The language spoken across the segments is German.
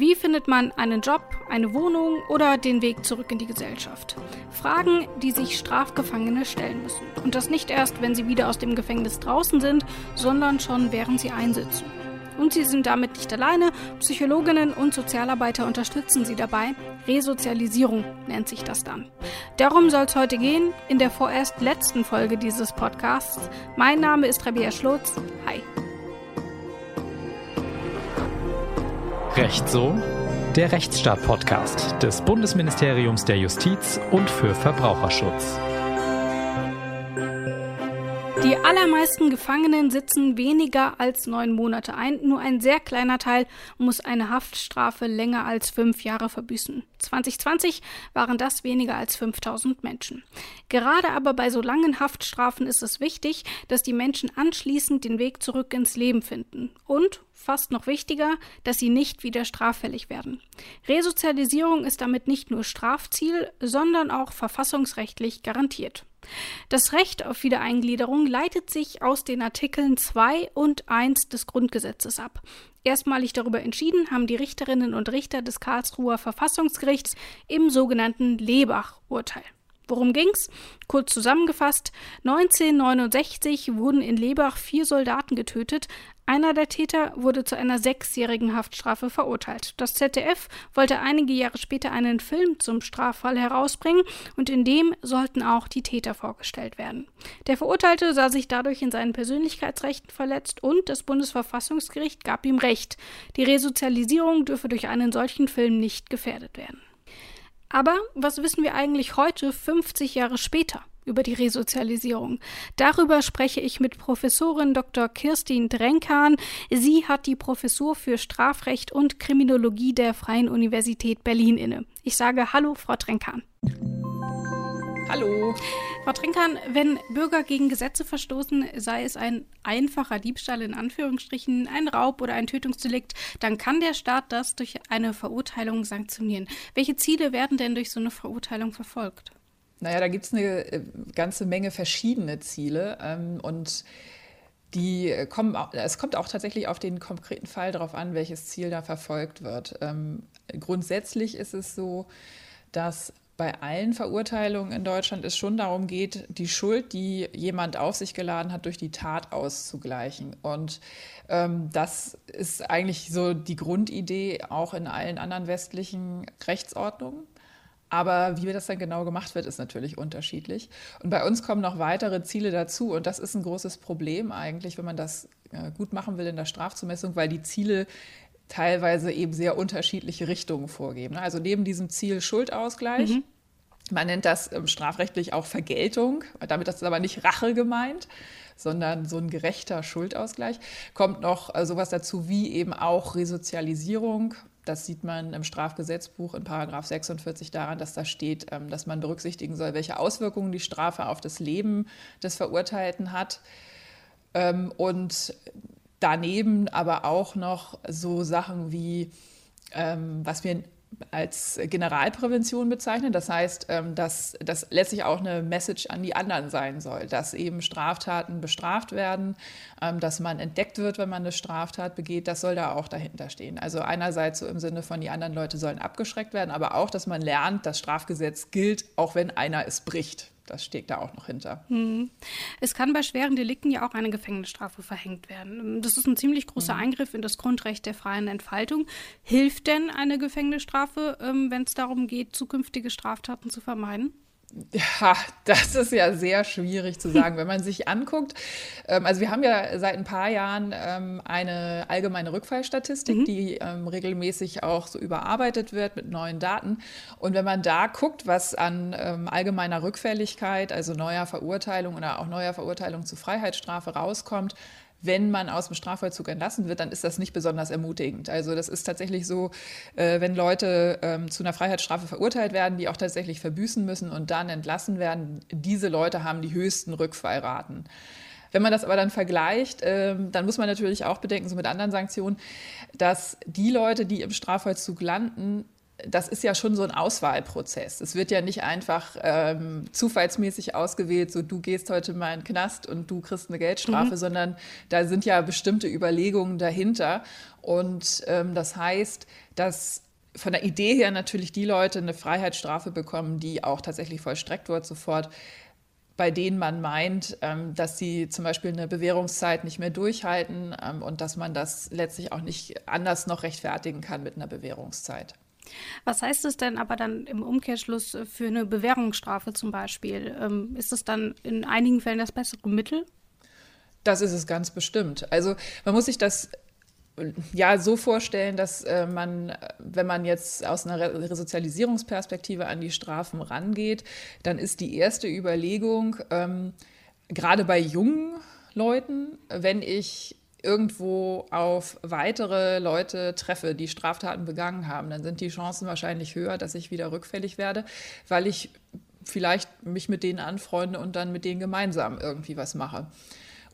Wie findet man einen Job, eine Wohnung oder den Weg zurück in die Gesellschaft? Fragen, die sich Strafgefangene stellen müssen. Und das nicht erst, wenn sie wieder aus dem Gefängnis draußen sind, sondern schon während sie einsitzen. Und sie sind damit nicht alleine. Psychologinnen und Sozialarbeiter unterstützen sie dabei. Resozialisierung nennt sich das dann. Darum soll es heute gehen, in der vorerst letzten Folge dieses Podcasts. Mein Name ist Rabia Schlotz. Hi. Recht so? Der Rechtsstaat-Podcast des Bundesministeriums der Justiz und für Verbraucherschutz. Die allermeisten Gefangenen sitzen weniger als neun Monate ein. Nur ein sehr kleiner Teil muss eine Haftstrafe länger als fünf Jahre verbüßen. 2020 waren das weniger als 5000 Menschen. Gerade aber bei so langen Haftstrafen ist es wichtig, dass die Menschen anschließend den Weg zurück ins Leben finden. Und fast noch wichtiger, dass sie nicht wieder straffällig werden. Resozialisierung ist damit nicht nur Strafziel, sondern auch verfassungsrechtlich garantiert. Das Recht auf Wiedereingliederung leitet sich aus den Artikeln 2 und 1 des Grundgesetzes ab. Erstmalig darüber entschieden haben die Richterinnen und Richter des Karlsruher Verfassungsgerichts im sogenannten Lebach-Urteil. Worum ging's? Kurz zusammengefasst: 1969 wurden in Lebach vier Soldaten getötet. Einer der Täter wurde zu einer sechsjährigen Haftstrafe verurteilt. Das ZDF wollte einige Jahre später einen Film zum Straffall herausbringen und in dem sollten auch die Täter vorgestellt werden. Der Verurteilte sah sich dadurch in seinen Persönlichkeitsrechten verletzt und das Bundesverfassungsgericht gab ihm Recht. Die Resozialisierung dürfe durch einen solchen Film nicht gefährdet werden. Aber was wissen wir eigentlich heute, 50 Jahre später? über die Resozialisierung. Darüber spreche ich mit Professorin Dr. Kirstin Drenkan. Sie hat die Professur für Strafrecht und Kriminologie der Freien Universität Berlin inne. Ich sage Hallo, Frau Drenkan. Hallo. Frau Trinkan, wenn Bürger gegen Gesetze verstoßen, sei es ein einfacher Diebstahl in Anführungsstrichen, ein Raub oder ein Tötungsdelikt, dann kann der Staat das durch eine Verurteilung sanktionieren. Welche Ziele werden denn durch so eine Verurteilung verfolgt? Naja, da gibt es eine äh, ganze Menge verschiedene Ziele ähm, und die kommen, es kommt auch tatsächlich auf den konkreten Fall darauf an, welches Ziel da verfolgt wird. Ähm, grundsätzlich ist es so, dass bei allen Verurteilungen in Deutschland es schon darum geht, die Schuld, die jemand auf sich geladen hat, durch die Tat auszugleichen. Und ähm, das ist eigentlich so die Grundidee auch in allen anderen westlichen Rechtsordnungen. Aber wie das dann genau gemacht wird, ist natürlich unterschiedlich. Und bei uns kommen noch weitere Ziele dazu. Und das ist ein großes Problem eigentlich, wenn man das äh, gut machen will in der Strafzumessung, weil die Ziele teilweise eben sehr unterschiedliche Richtungen vorgeben. Also neben diesem Ziel Schuldausgleich, mhm. man nennt das ähm, strafrechtlich auch Vergeltung, damit ist aber nicht Rache gemeint, sondern so ein gerechter Schuldausgleich, kommt noch äh, sowas dazu wie eben auch Resozialisierung. Das sieht man im Strafgesetzbuch in Paragraph 46 daran, dass da steht, ähm, dass man berücksichtigen soll, welche Auswirkungen die Strafe auf das Leben des Verurteilten hat. Ähm, und daneben aber auch noch so Sachen wie, ähm, was wir als Generalprävention bezeichnen. Das heißt, ähm, dass das letztlich auch eine Message an die anderen sein soll, dass eben Straftaten bestraft werden, ähm, dass man entdeckt wird, wenn man eine Straftat begeht. Das soll da auch dahinter stehen. Also einerseits so im Sinne von, die anderen Leute sollen abgeschreckt werden, aber auch, dass man lernt, das Strafgesetz gilt, auch wenn einer es bricht das steht da auch noch hinter. Hm. Es kann bei schweren Delikten ja auch eine Gefängnisstrafe verhängt werden. Das ist ein ziemlich großer hm. Eingriff in das Grundrecht der freien Entfaltung. Hilft denn eine Gefängnisstrafe, ähm, wenn es darum geht, zukünftige Straftaten zu vermeiden? Ja, das ist ja sehr schwierig zu sagen. Wenn man sich anguckt, ähm, also wir haben ja seit ein paar Jahren ähm, eine allgemeine Rückfallstatistik, mhm. die ähm, regelmäßig auch so überarbeitet wird mit neuen Daten. Und wenn man da guckt, was an allgemeiner Rückfälligkeit, also neuer Verurteilung oder auch neuer Verurteilung zu Freiheitsstrafe rauskommt, wenn man aus dem Strafvollzug entlassen wird, dann ist das nicht besonders ermutigend. Also das ist tatsächlich so, äh, wenn Leute ähm, zu einer Freiheitsstrafe verurteilt werden, die auch tatsächlich verbüßen müssen und dann entlassen werden, diese Leute haben die höchsten Rückfallraten. Wenn man das aber dann vergleicht, ähm, dann muss man natürlich auch bedenken, so mit anderen Sanktionen, dass die Leute, die im Strafvollzug landen, das ist ja schon so ein Auswahlprozess. Es wird ja nicht einfach ähm, zufallsmäßig ausgewählt, so du gehst heute mal in den Knast und du kriegst eine Geldstrafe, mhm. sondern da sind ja bestimmte Überlegungen dahinter. Und ähm, das heißt, dass von der Idee her natürlich die Leute eine Freiheitsstrafe bekommen, die auch tatsächlich vollstreckt wird sofort, bei denen man meint, ähm, dass sie zum Beispiel eine Bewährungszeit nicht mehr durchhalten ähm, und dass man das letztlich auch nicht anders noch rechtfertigen kann mit einer Bewährungszeit. Was heißt es denn aber dann im Umkehrschluss für eine Bewährungsstrafe zum Beispiel? Ähm, ist es dann in einigen Fällen das bessere Mittel? Das ist es ganz bestimmt. Also man muss sich das ja so vorstellen, dass äh, man, wenn man jetzt aus einer Resozialisierungsperspektive an die Strafen rangeht, dann ist die erste Überlegung, ähm, gerade bei jungen Leuten, wenn ich irgendwo auf weitere Leute treffe, die Straftaten begangen haben, dann sind die Chancen wahrscheinlich höher, dass ich wieder rückfällig werde, weil ich vielleicht mich mit denen anfreunde und dann mit denen gemeinsam irgendwie was mache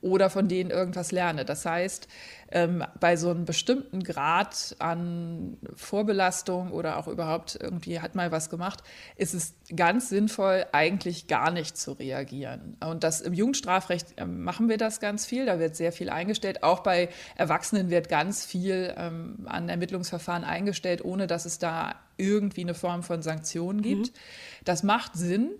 oder von denen irgendwas lerne. Das heißt, ähm, bei so einem bestimmten Grad an Vorbelastung oder auch überhaupt irgendwie hat mal was gemacht, ist es ganz sinnvoll, eigentlich gar nicht zu reagieren. Und das im Jugendstrafrecht ähm, machen wir das ganz viel. Da wird sehr viel eingestellt. Auch bei Erwachsenen wird ganz viel ähm, an Ermittlungsverfahren eingestellt, ohne dass es da irgendwie eine Form von Sanktionen gibt. Mhm. Das macht Sinn.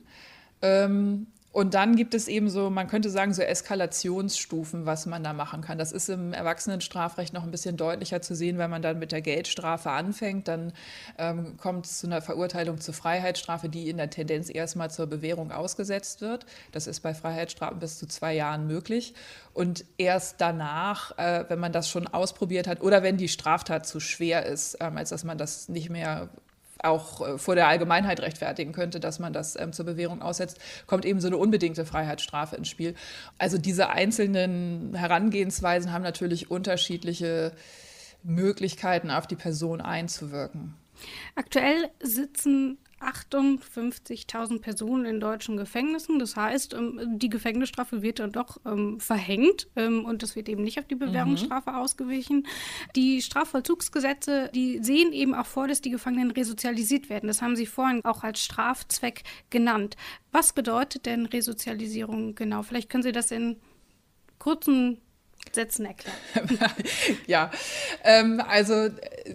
Ähm, und dann gibt es eben so, man könnte sagen, so Eskalationsstufen, was man da machen kann. Das ist im Erwachsenenstrafrecht noch ein bisschen deutlicher zu sehen, wenn man dann mit der Geldstrafe anfängt. Dann ähm, kommt es zu einer Verurteilung zur Freiheitsstrafe, die in der Tendenz erstmal zur Bewährung ausgesetzt wird. Das ist bei Freiheitsstrafen bis zu zwei Jahren möglich. Und erst danach, äh, wenn man das schon ausprobiert hat oder wenn die Straftat zu schwer ist, ähm, als dass man das nicht mehr auch äh, vor der Allgemeinheit rechtfertigen könnte, dass man das ähm, zur Bewährung aussetzt, kommt eben so eine unbedingte Freiheitsstrafe ins Spiel. Also diese einzelnen Herangehensweisen haben natürlich unterschiedliche Möglichkeiten auf die Person einzuwirken. Aktuell sitzen 58.000 Personen in deutschen Gefängnissen. Das heißt, ähm, die Gefängnisstrafe wird dann doch ähm, verhängt ähm, und es wird eben nicht auf die Bewährungsstrafe mhm. ausgewichen. Die Strafvollzugsgesetze, die sehen eben auch vor, dass die Gefangenen resozialisiert werden. Das haben Sie vorhin auch als Strafzweck genannt. Was bedeutet denn Resozialisierung genau? Vielleicht können Sie das in kurzen Sätzen erklären. ja, ähm, also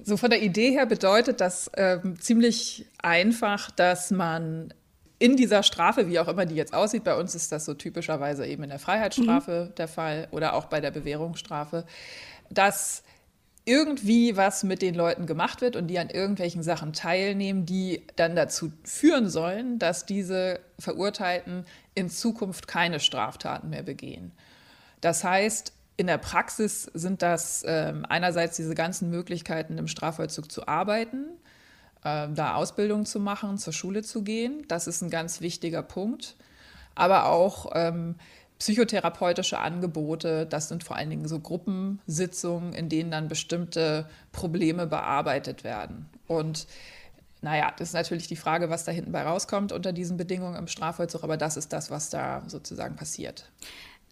so von der Idee her bedeutet das ähm, ziemlich einfach, dass man in dieser Strafe, wie auch immer die jetzt aussieht, bei uns ist das so typischerweise eben in der Freiheitsstrafe mhm. der Fall oder auch bei der Bewährungsstrafe, dass irgendwie was mit den Leuten gemacht wird und die an irgendwelchen Sachen teilnehmen, die dann dazu führen sollen, dass diese Verurteilten in Zukunft keine Straftaten mehr begehen. Das heißt, in der Praxis sind das äh, einerseits diese ganzen Möglichkeiten, im Strafvollzug zu arbeiten, äh, da Ausbildung zu machen, zur Schule zu gehen. Das ist ein ganz wichtiger Punkt. Aber auch ähm, psychotherapeutische Angebote, das sind vor allen Dingen so Gruppensitzungen, in denen dann bestimmte Probleme bearbeitet werden. Und naja, das ist natürlich die Frage, was da hinten bei rauskommt unter diesen Bedingungen im Strafvollzug, aber das ist das, was da sozusagen passiert.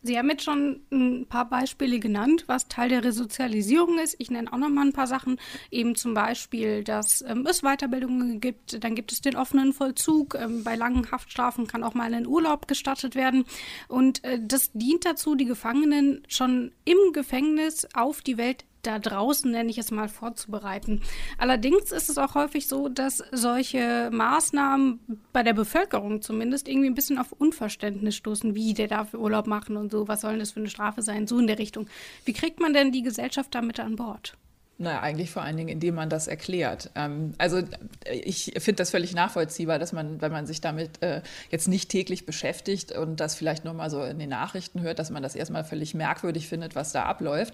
Sie haben jetzt schon ein paar Beispiele genannt, was Teil der Resozialisierung ist. Ich nenne auch noch mal ein paar Sachen. Eben zum Beispiel, dass ähm, es Weiterbildungen gibt. Dann gibt es den offenen Vollzug. Ähm, bei langen Haftstrafen kann auch mal ein Urlaub gestattet werden. Und äh, das dient dazu, die Gefangenen schon im Gefängnis auf die Welt da draußen, nenne ich es mal, vorzubereiten. Allerdings ist es auch häufig so, dass solche Maßnahmen bei der Bevölkerung zumindest irgendwie ein bisschen auf Unverständnis stoßen, wie der darf Urlaub machen und so, was soll denn das für eine Strafe sein, so in der Richtung. Wie kriegt man denn die Gesellschaft damit an Bord? Naja, eigentlich vor allen Dingen, indem man das erklärt. Ähm, also ich finde das völlig nachvollziehbar, dass man, wenn man sich damit äh, jetzt nicht täglich beschäftigt und das vielleicht nur mal so in den Nachrichten hört, dass man das erstmal völlig merkwürdig findet, was da abläuft.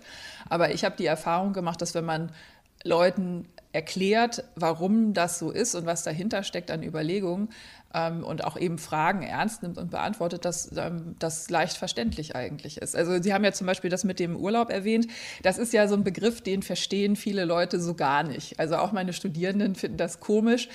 Aber ich habe die Erfahrung gemacht, dass wenn man Leuten erklärt, warum das so ist und was dahinter steckt an Überlegungen, ähm, und auch eben Fragen ernst nimmt und beantwortet, dass ähm, das leicht verständlich eigentlich ist. Also Sie haben ja zum Beispiel das mit dem Urlaub erwähnt. Das ist ja so ein Begriff, den verstehen viele Leute so gar nicht. Also auch meine Studierenden finden das komisch.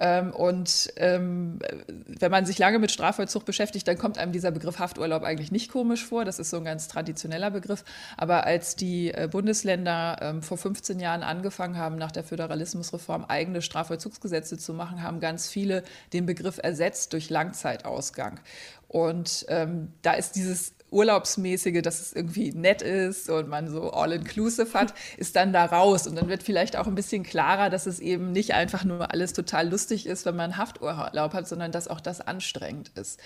Ähm, und ähm, wenn man sich lange mit Strafvollzug beschäftigt, dann kommt einem dieser Begriff Hafturlaub eigentlich nicht komisch vor. Das ist so ein ganz traditioneller Begriff. Aber als die äh, Bundesländer ähm, vor 15 Jahren angefangen haben, nach der Föderalismusreform eigene Strafvollzugsgesetze zu machen, haben ganz viele den Begriff ersetzt durch Langzeitausgang. Und ähm, da ist dieses Urlaubsmäßige, dass es irgendwie nett ist und man so all-inclusive hat, ist dann da raus. Und dann wird vielleicht auch ein bisschen klarer, dass es eben nicht einfach nur alles total lustig ist, wenn man Hafturlaub hat, sondern dass auch das anstrengend ist.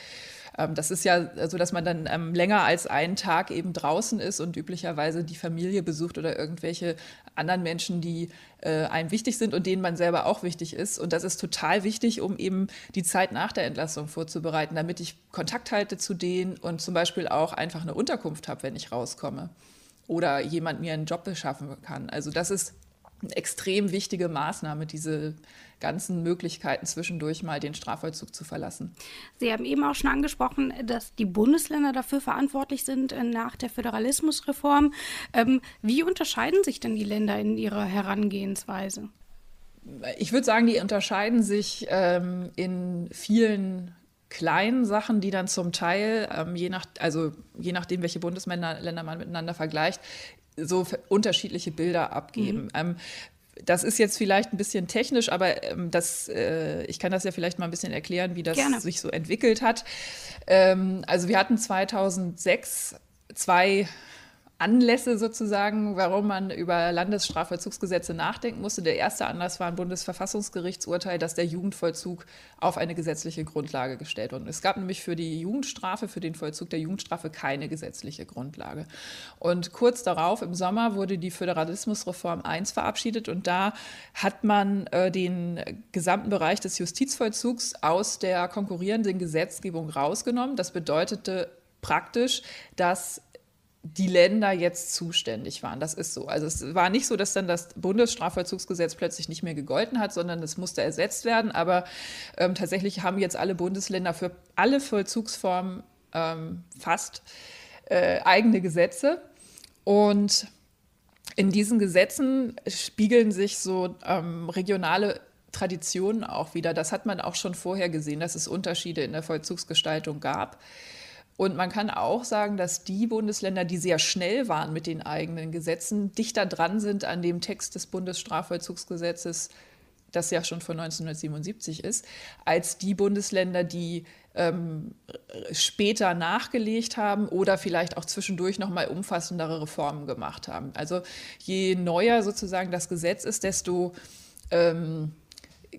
Ähm, das ist ja so, dass man dann ähm, länger als einen Tag eben draußen ist und üblicherweise die Familie besucht oder irgendwelche anderen Menschen, die äh, einem wichtig sind und denen man selber auch wichtig ist. Und das ist total wichtig, um eben die Zeit nach der Entlassung vorzubereiten, damit ich Kontakt halte zu denen und zum Beispiel auch einfach eine Unterkunft habe, wenn ich rauskomme oder jemand mir einen Job beschaffen kann. Also das ist eine extrem wichtige Maßnahme, diese ganzen Möglichkeiten zwischendurch mal den Strafvollzug zu verlassen. Sie haben eben auch schon angesprochen, dass die Bundesländer dafür verantwortlich sind äh, nach der Föderalismusreform. Ähm, wie unterscheiden sich denn die Länder in ihrer Herangehensweise? Ich würde sagen, die unterscheiden sich ähm, in vielen kleinen Sachen, die dann zum Teil, ähm, je, nach, also je nachdem, welche Bundesländer man miteinander vergleicht, so unterschiedliche Bilder abgeben. Mhm. Ähm, das ist jetzt vielleicht ein bisschen technisch, aber ähm, das, äh, ich kann das ja vielleicht mal ein bisschen erklären, wie das Gerne. sich so entwickelt hat. Ähm, also wir hatten 2006 zwei Anlässe sozusagen, warum man über Landesstrafvollzugsgesetze nachdenken musste. Der erste Anlass war ein Bundesverfassungsgerichtsurteil, dass der Jugendvollzug auf eine gesetzliche Grundlage gestellt wurde. Es gab nämlich für die Jugendstrafe, für den Vollzug der Jugendstrafe keine gesetzliche Grundlage. Und kurz darauf, im Sommer, wurde die Föderalismusreform 1 verabschiedet und da hat man äh, den gesamten Bereich des Justizvollzugs aus der konkurrierenden Gesetzgebung rausgenommen. Das bedeutete praktisch, dass die Länder jetzt zuständig waren. Das ist so. Also es war nicht so, dass dann das Bundesstrafvollzugsgesetz plötzlich nicht mehr gegolten hat, sondern es musste ersetzt werden. Aber ähm, tatsächlich haben jetzt alle Bundesländer für alle Vollzugsformen ähm, fast äh, eigene Gesetze. Und in diesen Gesetzen spiegeln sich so ähm, regionale Traditionen auch wieder. Das hat man auch schon vorher gesehen, dass es Unterschiede in der Vollzugsgestaltung gab. Und man kann auch sagen, dass die Bundesländer, die sehr schnell waren mit den eigenen Gesetzen, dichter dran sind an dem Text des Bundesstrafvollzugsgesetzes, das ja schon von 1977 ist, als die Bundesländer, die ähm, später nachgelegt haben oder vielleicht auch zwischendurch noch mal umfassendere Reformen gemacht haben. Also je neuer sozusagen das Gesetz ist, desto ähm,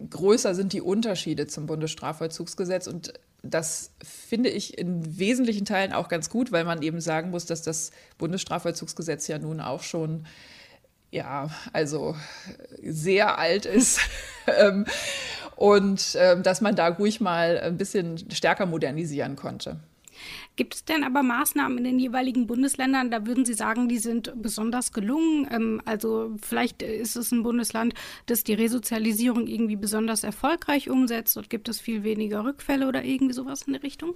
größer sind die Unterschiede zum Bundesstrafvollzugsgesetz und das finde ich in wesentlichen Teilen auch ganz gut, weil man eben sagen muss, dass das Bundesstrafvollzugsgesetz ja nun auch schon ja, also sehr alt ist. Ähm, und ähm, dass man da ruhig mal ein bisschen stärker modernisieren konnte. Gibt es denn aber Maßnahmen in den jeweiligen Bundesländern, da würden Sie sagen, die sind besonders gelungen? Ähm, also vielleicht ist es ein Bundesland, das die Resozialisierung irgendwie besonders erfolgreich umsetzt. Dort gibt es viel weniger Rückfälle oder irgendwie sowas in der Richtung?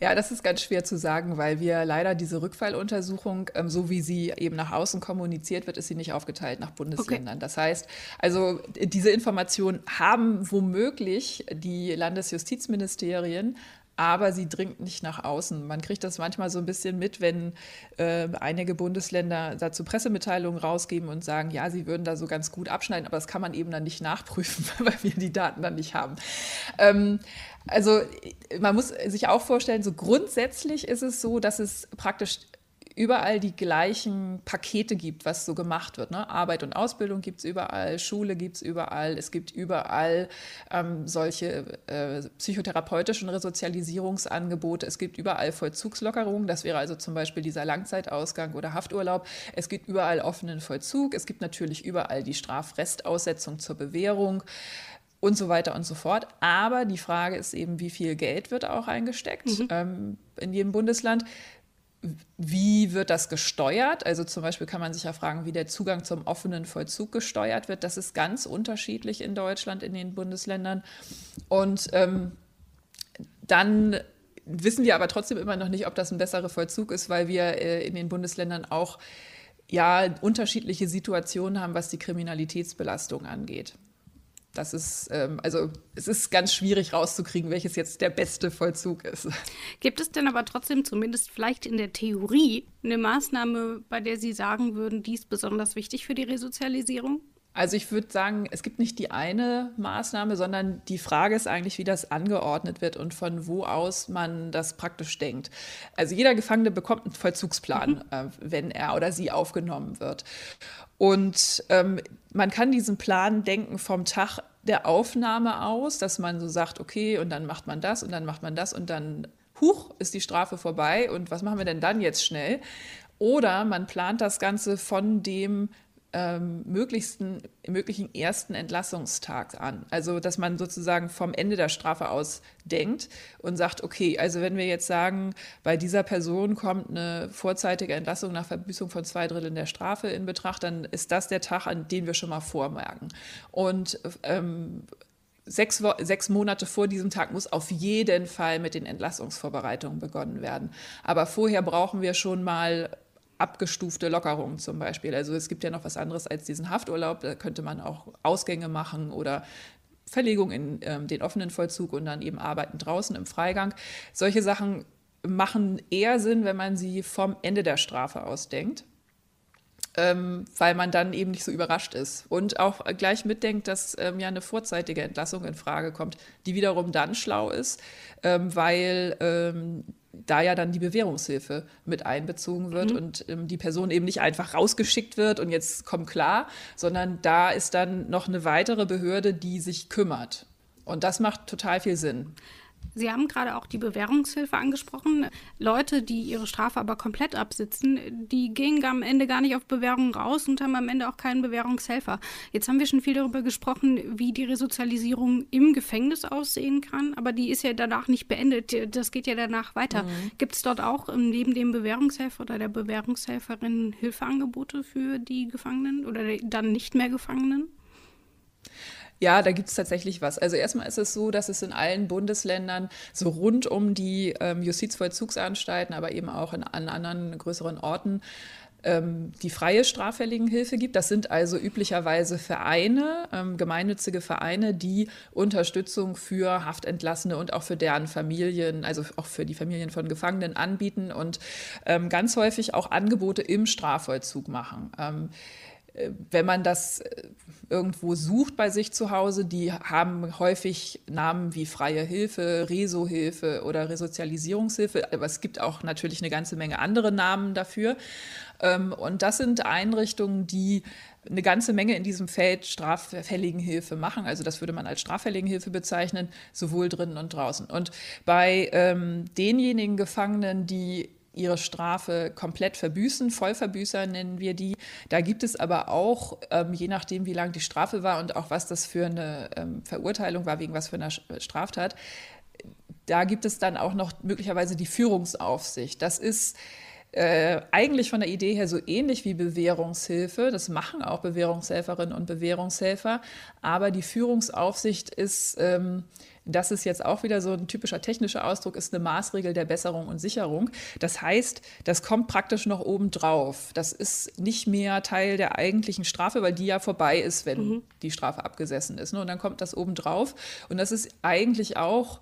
Ja, das ist ganz schwer zu sagen, weil wir leider diese Rückfalluntersuchung, ähm, so wie sie eben nach außen kommuniziert wird, ist sie nicht aufgeteilt nach Bundesländern. Okay. Das heißt, also diese Informationen haben womöglich die Landesjustizministerien, aber sie dringt nicht nach außen. Man kriegt das manchmal so ein bisschen mit, wenn äh, einige Bundesländer dazu Pressemitteilungen rausgeben und sagen, ja, sie würden da so ganz gut abschneiden, aber das kann man eben dann nicht nachprüfen, weil wir die Daten dann nicht haben. Ähm, also man muss sich auch vorstellen, so grundsätzlich ist es so, dass es praktisch überall die gleichen Pakete gibt, was so gemacht wird. Ne? Arbeit und Ausbildung gibt es überall, Schule gibt es überall, es gibt überall ähm, solche äh, psychotherapeutischen Resozialisierungsangebote, es gibt überall Vollzugslockerungen, das wäre also zum Beispiel dieser Langzeitausgang oder Hafturlaub, es gibt überall offenen Vollzug, es gibt natürlich überall die Strafrestaussetzung zur Bewährung und so weiter und so fort. Aber die Frage ist eben, wie viel Geld wird auch eingesteckt mhm. ähm, in jedem Bundesland wie wird das gesteuert? Also zum Beispiel kann man sich ja fragen, wie der Zugang zum offenen Vollzug gesteuert wird. Das ist ganz unterschiedlich in Deutschland, in den Bundesländern. Und ähm, dann wissen wir aber trotzdem immer noch nicht, ob das ein besserer Vollzug ist, weil wir äh, in den Bundesländern auch ja unterschiedliche Situationen haben, was die Kriminalitätsbelastung angeht. Das ist, ähm, also es ist ganz schwierig rauszukriegen, welches jetzt der beste Vollzug ist. Gibt es denn aber trotzdem zumindest vielleicht in der Theorie eine Maßnahme, bei der Sie sagen würden, die ist besonders wichtig für die Resozialisierung? Also ich würde sagen, es gibt nicht die eine Maßnahme, sondern die Frage ist eigentlich, wie das angeordnet wird und von wo aus man das praktisch denkt. Also jeder Gefangene bekommt einen Vollzugsplan, mhm. äh, wenn er oder sie aufgenommen wird. Und ähm, man kann diesen Plan denken vom Tag der Aufnahme aus, dass man so sagt, okay, und dann macht man das und dann macht man das und dann, huch, ist die Strafe vorbei und was machen wir denn dann jetzt schnell? Oder man plant das Ganze von dem ähm, möglichsten, möglichen ersten Entlassungstag an. Also, dass man sozusagen vom Ende der Strafe aus denkt und sagt, okay, also wenn wir jetzt sagen, bei dieser Person kommt eine vorzeitige Entlassung nach Verbüßung von zwei Dritteln der Strafe in Betracht, dann ist das der Tag, an den wir schon mal vormerken. Und ähm, Sechs, sechs, Monate vor diesem Tag muss auf jeden Fall mit den Entlassungsvorbereitungen begonnen werden. Aber vorher brauchen wir schon mal abgestufte Lockerungen zum Beispiel. Also es gibt ja noch was anderes als diesen Hafturlaub. Da könnte man auch Ausgänge machen oder Verlegung in ähm, den offenen Vollzug und dann eben Arbeiten draußen im Freigang. Solche Sachen machen eher Sinn, wenn man sie vom Ende der Strafe ausdenkt. Ähm, weil man dann eben nicht so überrascht ist. Und auch gleich mitdenkt, dass ähm, ja eine vorzeitige Entlassung in Frage kommt, die wiederum dann schlau ist, ähm, weil ähm, da ja dann die Bewährungshilfe mit einbezogen wird mhm. und ähm, die Person eben nicht einfach rausgeschickt wird und jetzt komm klar, sondern da ist dann noch eine weitere Behörde, die sich kümmert. Und das macht total viel Sinn. Sie haben gerade auch die Bewährungshilfe angesprochen. Leute, die ihre Strafe aber komplett absitzen, die gehen am Ende gar nicht auf Bewährung raus und haben am Ende auch keinen Bewährungshelfer. Jetzt haben wir schon viel darüber gesprochen, wie die Resozialisierung im Gefängnis aussehen kann, aber die ist ja danach nicht beendet. Das geht ja danach weiter. Mhm. Gibt es dort auch neben dem Bewährungshelfer oder der Bewährungshelferin Hilfeangebote für die Gefangenen oder dann nicht mehr Gefangenen? Ja, da gibt es tatsächlich was. Also erstmal ist es so, dass es in allen Bundesländern so rund um die ähm, Justizvollzugsanstalten, aber eben auch in, an anderen größeren Orten ähm, die freie Straffälligenhilfe gibt. Das sind also üblicherweise Vereine, ähm, gemeinnützige Vereine, die Unterstützung für Haftentlassene und auch für deren Familien, also auch für die Familien von Gefangenen anbieten und ähm, ganz häufig auch Angebote im Strafvollzug machen. Wenn man das äh, irgendwo sucht bei sich zu Hause, die haben häufig Namen wie Freie Hilfe, Reso-Hilfe oder Resozialisierungshilfe, aber es gibt auch natürlich eine ganze Menge andere Namen dafür. Ähm, und das sind Einrichtungen, die eine ganze Menge in diesem Feld Straffälligenhilfe machen. Also das würde man als Straffälligenhilfe bezeichnen, sowohl drinnen und draußen. Und bei ähm, denjenigen Gefangenen, die ihre Strafe komplett verbüßen. Vollverbüßer nennen wir die. Da gibt es aber auch, ähm, je nachdem, wie lang die Strafe war und auch was das für eine ähm, Verurteilung war, wegen was für einer Straftat, da gibt es dann auch noch möglicherweise die Führungsaufsicht. Das ist äh, eigentlich von der Idee her so ähnlich wie Bewährungshilfe. Das machen auch Bewährungshelferinnen und Bewährungshelfer. Aber die Führungsaufsicht ist ähm, das ist jetzt auch wieder so ein typischer technischer Ausdruck, ist eine Maßregel der Besserung und Sicherung. Das heißt, das kommt praktisch noch oben drauf. Das ist nicht mehr Teil der eigentlichen Strafe, weil die ja vorbei ist, wenn mhm. die Strafe abgesessen ist. Ne? Und dann kommt das oben drauf. Und das ist eigentlich auch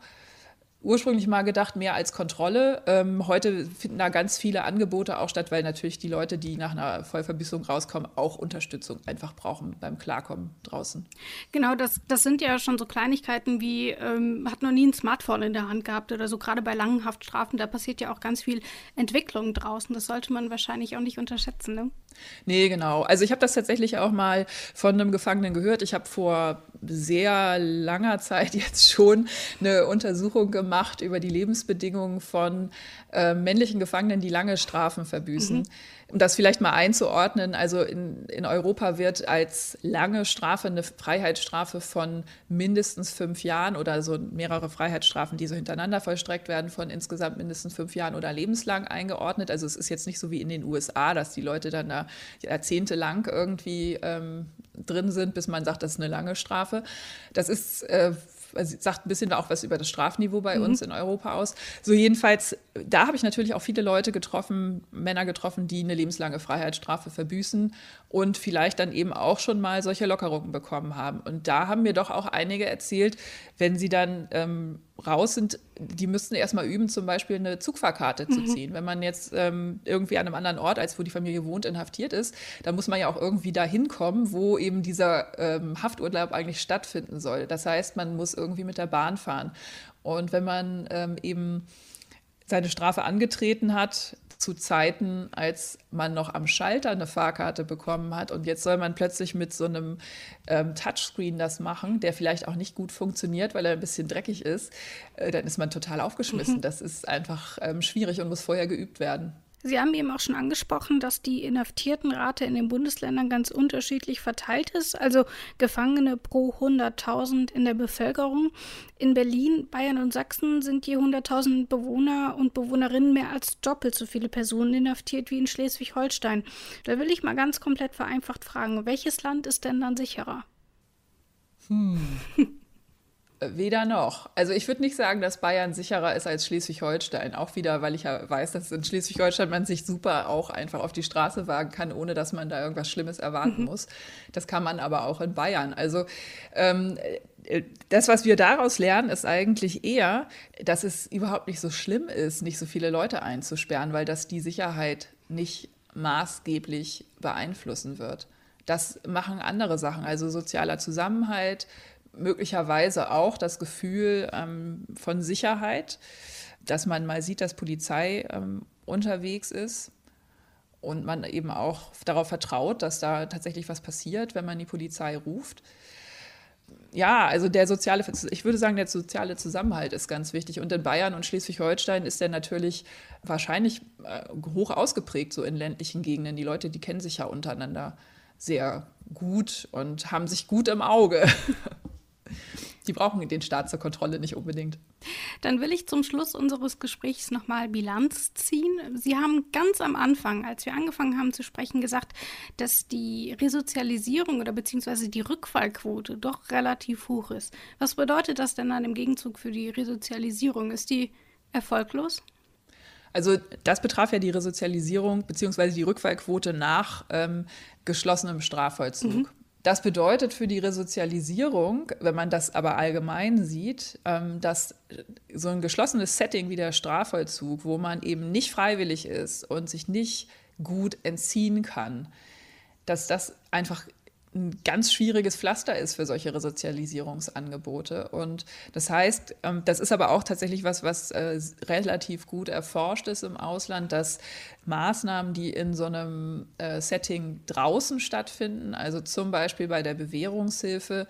ursprünglich mal gedacht, mehr als Kontrolle. Ähm, heute finden da ganz viele Angebote auch statt, weil natürlich die Leute, die nach einer Vollverbissung rauskommen, auch Unterstützung einfach brauchen beim Klarkommen draußen. Genau, das, das sind ja schon so Kleinigkeiten wie, ähm, hat noch nie ein Smartphone in der Hand gehabt oder so, gerade bei langen Haftstrafen, da passiert ja auch ganz viel Entwicklung draußen. Das sollte man wahrscheinlich auch nicht unterschätzen. Ne? Nee, genau. Also ich habe das tatsächlich auch mal von einem Gefangenen gehört. Ich habe vor sehr langer Zeit jetzt schon eine Untersuchung gemacht über die Lebensbedingungen von äh, männlichen Gefangenen, die lange Strafen verbüßen. Mhm. Um das vielleicht mal einzuordnen, also in, in Europa wird als lange Strafe eine Freiheitsstrafe von mindestens fünf Jahren oder so mehrere Freiheitsstrafen, die so hintereinander vollstreckt werden, von insgesamt mindestens fünf Jahren oder lebenslang eingeordnet. Also es ist jetzt nicht so wie in den USA, dass die Leute dann da jahrzehntelang irgendwie ähm, drin sind, bis man sagt, das ist eine lange Strafe. Das ist äh, also sagt ein bisschen auch was über das Strafniveau bei mhm. uns in Europa aus. So jedenfalls, da habe ich natürlich auch viele Leute getroffen, Männer getroffen, die eine lebenslange Freiheitsstrafe verbüßen und vielleicht dann eben auch schon mal solche Lockerungen bekommen haben. Und da haben mir doch auch einige erzählt, wenn sie dann ähm, raus sind, die müssten erstmal üben, zum Beispiel eine Zugfahrkarte mhm. zu ziehen. Wenn man jetzt ähm, irgendwie an einem anderen Ort, als wo die Familie wohnt, inhaftiert ist, dann muss man ja auch irgendwie dahin kommen, wo eben dieser ähm, Hafturlaub eigentlich stattfinden soll. Das heißt, man muss irgendwie mit der Bahn fahren. Und wenn man ähm, eben seine Strafe angetreten hat, zu Zeiten, als man noch am Schalter eine Fahrkarte bekommen hat. Und jetzt soll man plötzlich mit so einem ähm, Touchscreen das machen, der vielleicht auch nicht gut funktioniert, weil er ein bisschen dreckig ist. Äh, dann ist man total aufgeschmissen. Mhm. Das ist einfach ähm, schwierig und muss vorher geübt werden. Sie haben eben auch schon angesprochen, dass die Inhaftiertenrate in den Bundesländern ganz unterschiedlich verteilt ist, also Gefangene pro 100.000 in der Bevölkerung. In Berlin, Bayern und Sachsen sind je 100.000 Bewohner und Bewohnerinnen mehr als doppelt so viele Personen inhaftiert wie in Schleswig-Holstein. Da will ich mal ganz komplett vereinfacht fragen, welches Land ist denn dann sicherer? Hm. Weder noch. Also ich würde nicht sagen, dass Bayern sicherer ist als Schleswig-Holstein. Auch wieder, weil ich ja weiß, dass in Schleswig-Holstein man sich super auch einfach auf die Straße wagen kann, ohne dass man da irgendwas Schlimmes erwarten mhm. muss. Das kann man aber auch in Bayern. Also ähm, das, was wir daraus lernen, ist eigentlich eher, dass es überhaupt nicht so schlimm ist, nicht so viele Leute einzusperren, weil das die Sicherheit nicht maßgeblich beeinflussen wird. Das machen andere Sachen, also sozialer Zusammenhalt, möglicherweise auch das Gefühl ähm, von Sicherheit, dass man mal sieht, dass Polizei ähm, unterwegs ist und man eben auch darauf vertraut, dass da tatsächlich was passiert, wenn man die Polizei ruft. Ja, also der soziale, ich würde sagen, der soziale Zusammenhalt ist ganz wichtig. Und in Bayern und Schleswig-Holstein ist der natürlich wahrscheinlich äh, hoch ausgeprägt, so in ländlichen Gegenden. Die Leute, die kennen sich ja untereinander sehr gut und haben sich gut im Auge. Die brauchen den Staat zur Kontrolle nicht unbedingt. Dann will ich zum Schluss unseres Gesprächs nochmal Bilanz ziehen. Sie haben ganz am Anfang, als wir angefangen haben zu sprechen, gesagt, dass die Resozialisierung oder beziehungsweise die Rückfallquote doch relativ hoch ist. Was bedeutet das denn dann im Gegenzug für die Resozialisierung? Ist die erfolglos? Also das betraf ja die Resozialisierung beziehungsweise die Rückfallquote nach ähm, geschlossenem Strafvollzug. Mhm. Das bedeutet für die Resozialisierung, wenn man das aber allgemein sieht, ähm, dass so ein geschlossenes Setting wie der Strafvollzug, wo man eben nicht freiwillig ist und sich nicht gut entziehen kann, dass das einfach ein ganz schwieriges Pflaster ist für solche Resozialisierungsangebote. Und das heißt, ähm, das ist aber auch tatsächlich was, was äh, relativ gut erforscht ist im Ausland, dass Maßnahmen, die in so einem äh, Setting draußen stattfinden, also zum Beispiel bei der Bewährungshilfe,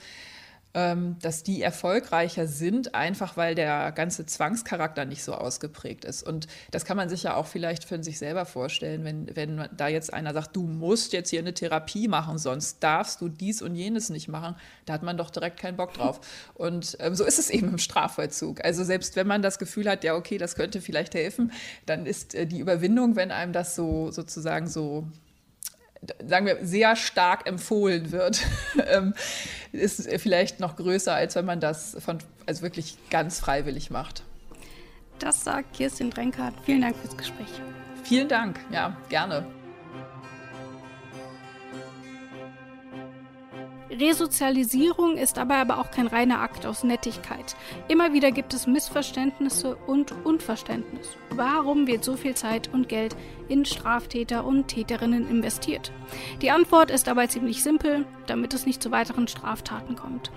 dass die erfolgreicher sind, einfach weil der ganze Zwangscharakter nicht so ausgeprägt ist. Und das kann man sich ja auch vielleicht für sich selber vorstellen, wenn, wenn da jetzt einer sagt, du musst jetzt hier eine Therapie machen, sonst darfst du dies und jenes nicht machen, da hat man doch direkt keinen Bock drauf. Und ähm, so ist es eben im Strafvollzug. Also selbst wenn man das Gefühl hat, ja, okay, das könnte vielleicht helfen, dann ist äh, die Überwindung, wenn einem das so sozusagen so sagen wir, sehr stark empfohlen wird, ähm, ist vielleicht noch größer, als wenn man das von, also wirklich ganz freiwillig macht. Das sagt Kirstin Drenkert. Vielen Dank fürs Gespräch. Vielen Dank, ja, gerne. Resozialisierung ist dabei aber auch kein reiner Akt aus Nettigkeit. Immer wieder gibt es Missverständnisse und Unverständnis. Warum wird so viel Zeit und Geld in Straftäter und Täterinnen investiert? Die Antwort ist dabei ziemlich simpel, damit es nicht zu weiteren Straftaten kommt.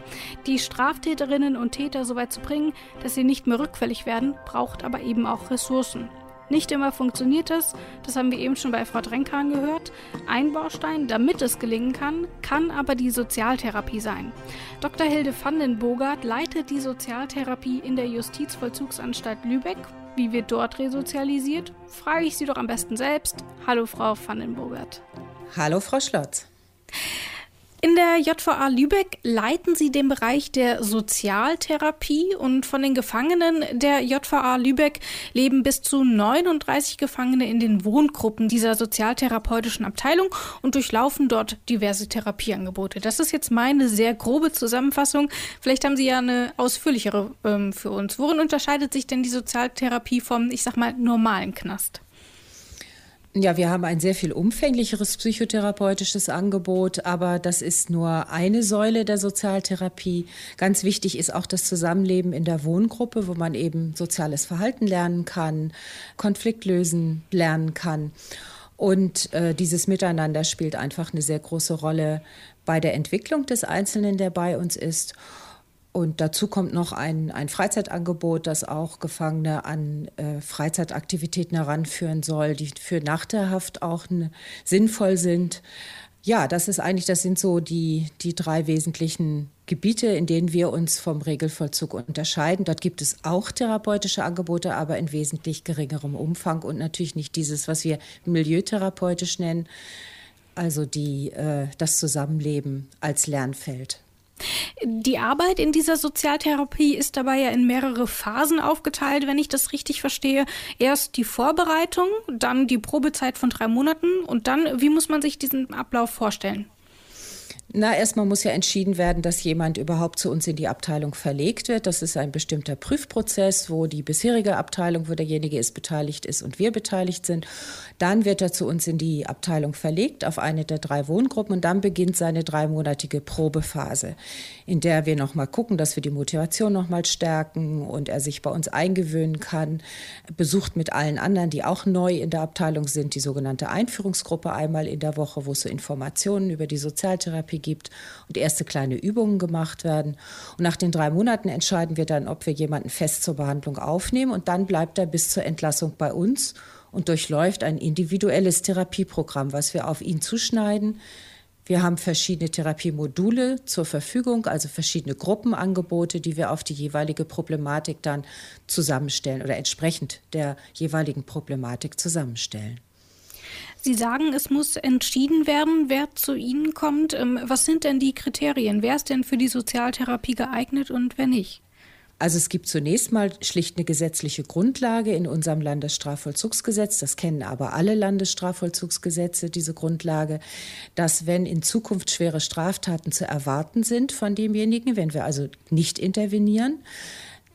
Die Straftäterinnen und Täter so weit zu bringen, dass sie nicht mehr rückfällig werden, braucht aber eben auch Ressourcen. Nicht immer funktioniert es, das haben wir eben schon bei Frau Drenkan gehört. Ein Baustein, damit es gelingen kann, kann aber die Sozialtherapie sein. Dr. Hilde van den Bogart leitet die Sozialtherapie in der Justizvollzugsanstalt Lübeck Wie wird dort resozialisiert? Frage ich Sie doch am besten selbst. Hallo, Frau Vandenburgert. Hallo, Frau Schlotz. In der JVA Lübeck leiten Sie den Bereich der Sozialtherapie und von den Gefangenen der JVA Lübeck leben bis zu 39 Gefangene in den Wohngruppen dieser sozialtherapeutischen Abteilung und durchlaufen dort diverse Therapieangebote. Das ist jetzt meine sehr grobe Zusammenfassung. Vielleicht haben Sie ja eine ausführlichere ähm, für uns. Worin unterscheidet sich denn die Sozialtherapie vom, ich sag mal, normalen Knast? Ja, wir haben ein sehr viel umfänglicheres psychotherapeutisches Angebot, aber das ist nur eine Säule der Sozialtherapie. Ganz wichtig ist auch das Zusammenleben in der Wohngruppe, wo man eben soziales Verhalten lernen kann, Konflikt lösen lernen kann. Und äh, dieses Miteinander spielt einfach eine sehr große Rolle bei der Entwicklung des Einzelnen, der bei uns ist. Und dazu kommt noch ein, ein Freizeitangebot, das auch Gefangene an äh, Freizeitaktivitäten heranführen soll, die für nach der Haft auch ne, sinnvoll sind. Ja, das ist eigentlich, das sind so die, die drei wesentlichen Gebiete, in denen wir uns vom Regelvollzug unterscheiden. Dort gibt es auch therapeutische Angebote, aber in wesentlich geringerem Umfang und natürlich nicht dieses, was wir milieutherapeutisch nennen, also die, äh, das Zusammenleben als Lernfeld. Die Arbeit in dieser Sozialtherapie ist dabei ja in mehrere Phasen aufgeteilt, wenn ich das richtig verstehe. Erst die Vorbereitung, dann die Probezeit von drei Monaten und dann, wie muss man sich diesen Ablauf vorstellen? Na, erstmal muss ja entschieden werden, dass jemand überhaupt zu uns in die Abteilung verlegt wird. Das ist ein bestimmter Prüfprozess, wo die bisherige Abteilung, wo derjenige ist, beteiligt ist und wir beteiligt sind. Dann wird er zu uns in die Abteilung verlegt, auf eine der drei Wohngruppen und dann beginnt seine dreimonatige Probephase, in der wir nochmal gucken, dass wir die Motivation nochmal stärken und er sich bei uns eingewöhnen kann. Besucht mit allen anderen, die auch neu in der Abteilung sind, die sogenannte Einführungsgruppe einmal in der Woche, wo es so Informationen über die Sozialtherapie Therapie gibt und erste kleine Übungen gemacht werden. Und nach den drei Monaten entscheiden wir dann, ob wir jemanden fest zur Behandlung aufnehmen und dann bleibt er bis zur Entlassung bei uns und durchläuft ein individuelles Therapieprogramm, was wir auf ihn zuschneiden. Wir haben verschiedene Therapiemodule zur Verfügung, also verschiedene Gruppenangebote, die wir auf die jeweilige Problematik dann zusammenstellen oder entsprechend der jeweiligen Problematik zusammenstellen. Sie sagen, es muss entschieden werden, wer zu Ihnen kommt. Ähm, was sind denn die Kriterien? Wer ist denn für die Sozialtherapie geeignet und wer nicht? Also es gibt zunächst mal schlicht eine gesetzliche Grundlage in unserem Landesstrafvollzugsgesetz. Das kennen aber alle Landesstrafvollzugsgesetze, diese Grundlage, dass wenn in Zukunft schwere Straftaten zu erwarten sind von demjenigen, wenn wir also nicht intervenieren,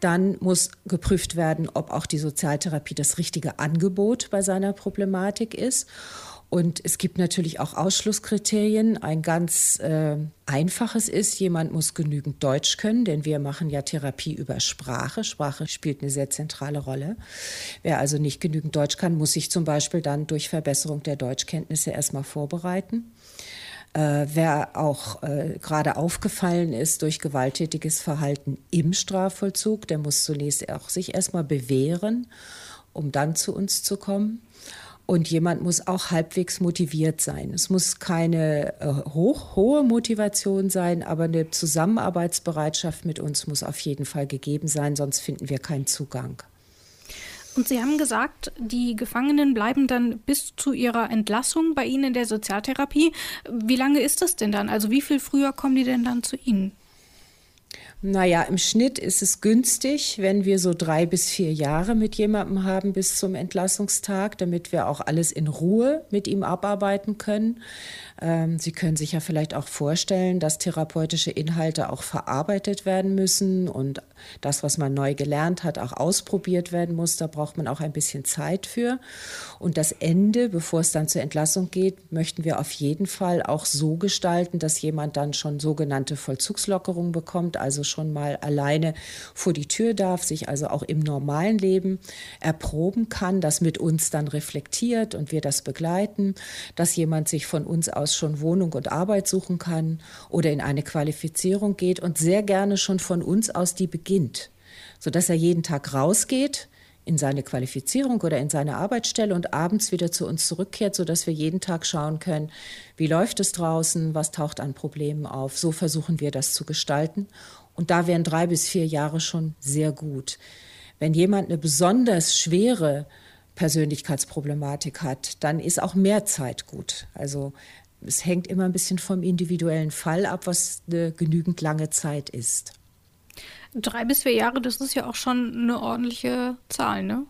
dann muss geprüft werden, ob auch die Sozialtherapie das richtige Angebot bei seiner Problematik ist. Und es gibt natürlich auch Ausschlusskriterien. Ein ganz äh, einfaches ist, jemand muss genügend Deutsch können, denn wir machen ja Therapie über Sprache. Sprache spielt eine sehr zentrale Rolle. Wer also nicht genügend Deutsch kann, muss sich zum Beispiel dann durch Verbesserung der Deutschkenntnisse erstmal vorbereiten. Äh, wer auch äh, gerade aufgefallen ist durch gewalttätiges Verhalten im Strafvollzug, der muss zunächst auch sich erstmal bewähren, um dann zu uns zu kommen. Und jemand muss auch halbwegs motiviert sein. Es muss keine äh, hoch, hohe Motivation sein, aber eine Zusammenarbeitsbereitschaft mit uns muss auf jeden Fall gegeben sein, sonst finden wir keinen Zugang. Und Sie haben gesagt, die Gefangenen bleiben dann bis zu ihrer Entlassung bei Ihnen in der Sozialtherapie. Wie lange ist das denn dann? Also wie viel früher kommen die denn dann zu Ihnen? Naja, im Schnitt ist es günstig, wenn wir so drei bis vier Jahre mit jemandem haben bis zum Entlassungstag, damit wir auch alles in Ruhe mit ihm abarbeiten können. Ähm, Sie können sich ja vielleicht auch vorstellen, dass therapeutische Inhalte auch verarbeitet werden müssen und das, was man neu gelernt hat, auch ausprobiert werden muss. Da braucht man auch ein bisschen Zeit für. Und das Ende, bevor es dann zur Entlassung geht, möchten wir auf jeden Fall auch so gestalten, dass jemand dann schon sogenannte Vollzugslockerung bekommt, also schon mal alleine vor die Tür darf, sich also auch im normalen Leben erproben kann, das mit uns dann reflektiert und wir das begleiten, dass jemand sich von uns aus schon Wohnung und Arbeit suchen kann oder in eine Qualifizierung geht und sehr gerne schon von uns aus die beginnt, sodass er jeden Tag rausgeht in seine Qualifizierung oder in seine Arbeitsstelle und abends wieder zu uns zurückkehrt, sodass wir jeden Tag schauen können, wie läuft es draußen, was taucht an Problemen auf. So versuchen wir das zu gestalten. Und da wären drei bis vier Jahre schon sehr gut. Wenn jemand eine besonders schwere Persönlichkeitsproblematik hat, dann ist auch mehr Zeit gut. Also es hängt immer ein bisschen vom individuellen Fall ab, was eine genügend lange Zeit ist. Drei bis vier Jahre, das ist ja auch schon eine ordentliche Zahl, ne?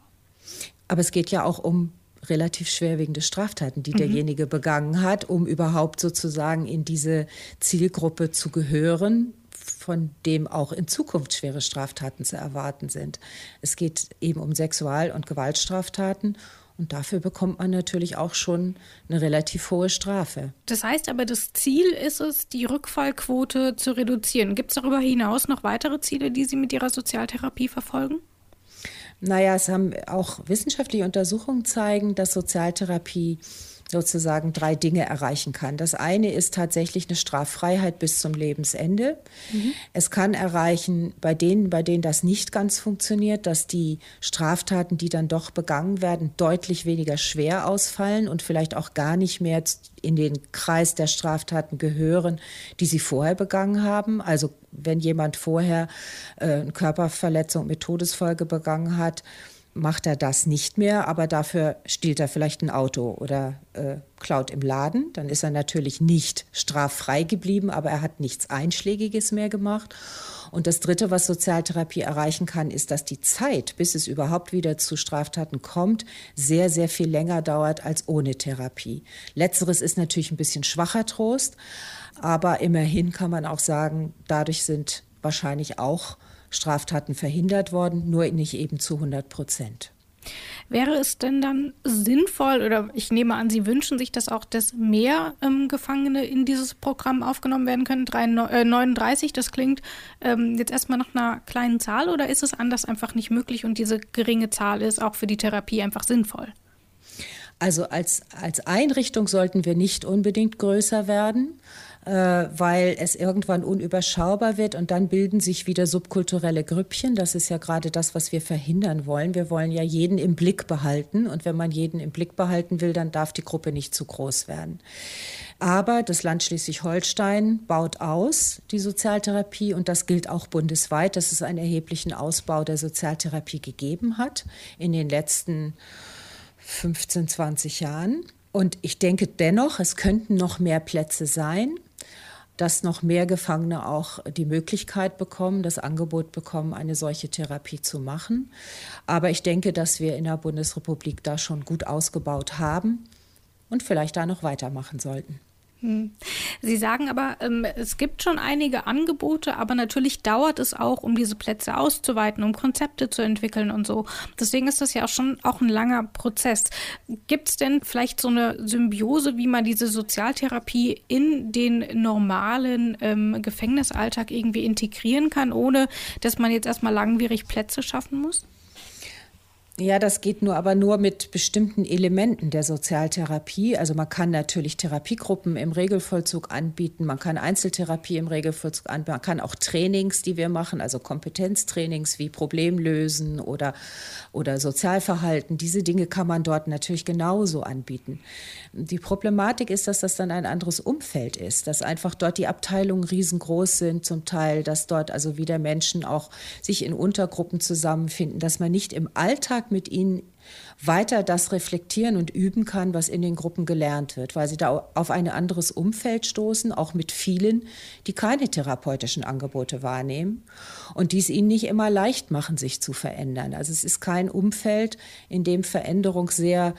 Aber es geht ja auch um relativ schwerwiegende Straftaten, die mhm. derjenige begangen hat, um überhaupt sozusagen in diese Zielgruppe zu gehören, von dem auch in Zukunft schwere Straftaten zu erwarten sind. Es geht eben um Sexual- und Gewaltstraftaten und dafür bekommt man natürlich auch schon eine relativ hohe Strafe. Das heißt aber, das Ziel ist es, die Rückfallquote zu reduzieren. Gibt es darüber hinaus noch weitere Ziele, die Sie mit Ihrer Sozialtherapie verfolgen? Naja, es haben auch wissenschaftliche Untersuchungen zeigen, dass Sozialtherapie sozusagen drei Dinge erreichen kann. Das eine ist tatsächlich eine Straffreiheit bis zum Lebensende. Mhm. Es kann erreichen, bei denen, bei denen das nicht ganz funktioniert, dass die Straftaten, die dann doch begangen werden, deutlich weniger schwer ausfallen und vielleicht auch gar nicht mehr in den Kreis der Straftaten gehören, die sie vorher begangen haben. Also wenn jemand vorher äh, eine Körperverletzung mit Todesfolge begangen hat, macht er das nicht mehr, aber dafür stiehlt er vielleicht ein Auto oder äh, klaut im Laden. Dann ist er natürlich nicht straffrei geblieben, aber er hat nichts Einschlägiges mehr gemacht. Und das Dritte, was Sozialtherapie erreichen kann, ist, dass die Zeit, bis es überhaupt wieder zu Straftaten kommt, sehr, sehr viel länger dauert als ohne Therapie. Letzteres ist natürlich ein bisschen schwacher Trost, aber immerhin kann man auch sagen, dadurch sind wahrscheinlich auch Straftaten verhindert worden, nur nicht eben zu 100 Prozent. Wäre es denn dann sinnvoll, oder ich nehme an, Sie wünschen sich, dass auch dass mehr ähm, Gefangene in dieses Programm aufgenommen werden können? 3, äh, 39, das klingt ähm, jetzt erstmal nach einer kleinen Zahl, oder ist es anders einfach nicht möglich und diese geringe Zahl ist auch für die Therapie einfach sinnvoll? Also als, als Einrichtung sollten wir nicht unbedingt größer werden. Äh, weil es irgendwann unüberschaubar wird und dann bilden sich wieder subkulturelle Grüppchen. Das ist ja gerade das, was wir verhindern wollen. Wir wollen ja jeden im Blick behalten und wenn man jeden im Blick behalten will, dann darf die Gruppe nicht zu groß werden. Aber das Land Schleswig-Holstein baut aus die Sozialtherapie und das gilt auch bundesweit, dass es einen erheblichen Ausbau der Sozialtherapie gegeben hat in den letzten 15, 20 Jahren. Und ich denke dennoch, es könnten noch mehr Plätze sein dass noch mehr Gefangene auch die Möglichkeit bekommen, das Angebot bekommen, eine solche Therapie zu machen. Aber ich denke, dass wir in der Bundesrepublik da schon gut ausgebaut haben und vielleicht da noch weitermachen sollten. Hm. Sie sagen aber, ähm, es gibt schon einige Angebote, aber natürlich dauert es auch, um diese Plätze auszuweiten, um Konzepte zu entwickeln und so. Deswegen ist das ja auch schon auch ein langer Prozess. Gibt es denn vielleicht so eine Symbiose, wie man diese Sozialtherapie in den normalen ähm, Gefängnisalltag irgendwie integrieren kann, ohne dass man jetzt erstmal langwierig Plätze schaffen muss? Ja, das geht nur aber nur mit bestimmten Elementen der Sozialtherapie. Also man kann natürlich Therapiegruppen im Regelvollzug anbieten, man kann Einzeltherapie im Regelvollzug anbieten, man kann auch Trainings, die wir machen, also Kompetenztrainings wie Problemlösen oder, oder Sozialverhalten. Diese Dinge kann man dort natürlich genauso anbieten. Die Problematik ist, dass das dann ein anderes Umfeld ist, dass einfach dort die Abteilungen riesengroß sind zum Teil, dass dort also wieder Menschen auch sich in Untergruppen zusammenfinden, dass man nicht im Alltag Alltag mit ihnen weiter das reflektieren und üben kann, was in den Gruppen gelernt wird, weil sie da auf ein anderes Umfeld stoßen, auch mit vielen, die keine therapeutischen Angebote wahrnehmen und die es ihnen nicht immer leicht machen, sich zu verändern. Also es ist kein Umfeld, in dem Veränderung sehr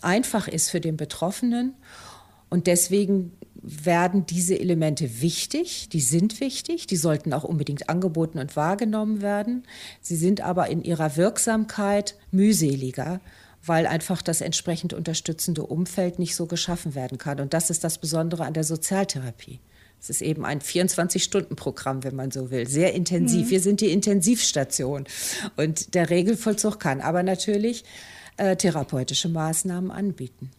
einfach ist für den Betroffenen. Und deswegen werden diese Elemente wichtig, die sind wichtig, die sollten auch unbedingt angeboten und wahrgenommen werden. Sie sind aber in ihrer Wirksamkeit mühseliger, weil einfach das entsprechend unterstützende Umfeld nicht so geschaffen werden kann. Und das ist das Besondere an der Sozialtherapie. Es ist eben ein 24-Stunden-Programm, wenn man so will, sehr intensiv. Mhm. Wir sind die Intensivstation und der Regelvollzug kann aber natürlich äh, therapeutische Maßnahmen anbieten.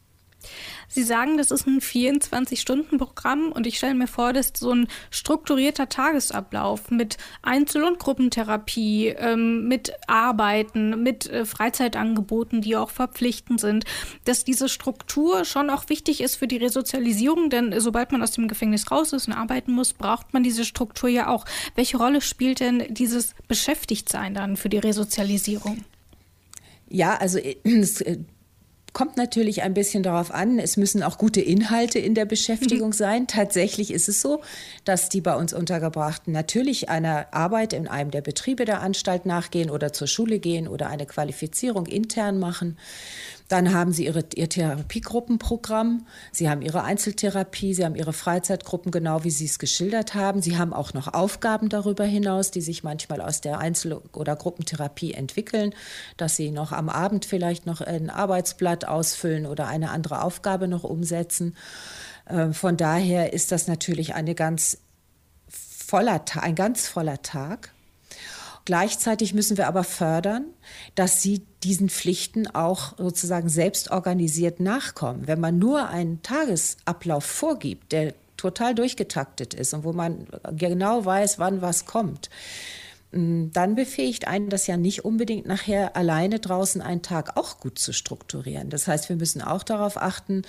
Sie sagen, das ist ein 24-Stunden-Programm und ich stelle mir vor, dass so ein strukturierter Tagesablauf mit Einzel- und Gruppentherapie, ähm, mit Arbeiten, mit äh, Freizeitangeboten, die auch verpflichtend sind, dass diese Struktur schon auch wichtig ist für die Resozialisierung, denn sobald man aus dem Gefängnis raus ist und arbeiten muss, braucht man diese Struktur ja auch. Welche Rolle spielt denn dieses Beschäftigtsein dann für die Resozialisierung? Ja, also äh, es äh, kommt natürlich ein bisschen darauf an, es müssen auch gute Inhalte in der Beschäftigung mhm. sein. Tatsächlich ist es so, dass die bei uns Untergebrachten natürlich einer Arbeit in einem der Betriebe der Anstalt nachgehen oder zur Schule gehen oder eine Qualifizierung intern machen. Dann haben sie ihre, ihr Therapiegruppenprogramm, sie haben ihre Einzeltherapie, sie haben ihre Freizeitgruppen, genau wie Sie es geschildert haben. Sie haben auch noch Aufgaben darüber hinaus, die sich manchmal aus der Einzel- oder Gruppentherapie entwickeln, dass sie noch am Abend vielleicht noch ein Arbeitsblatt ausfüllen oder eine andere Aufgabe noch umsetzen. Ähm, von daher ist das natürlich eine ganz voller, ein ganz voller Tag. Gleichzeitig müssen wir aber fördern, dass sie diesen Pflichten auch sozusagen selbst organisiert nachkommen. Wenn man nur einen Tagesablauf vorgibt, der total durchgetaktet ist und wo man genau weiß, wann was kommt, mm, dann befähigt einen das ja nicht unbedingt nachher alleine draußen einen Tag auch gut zu strukturieren. Das heißt, wir müssen auch darauf achten,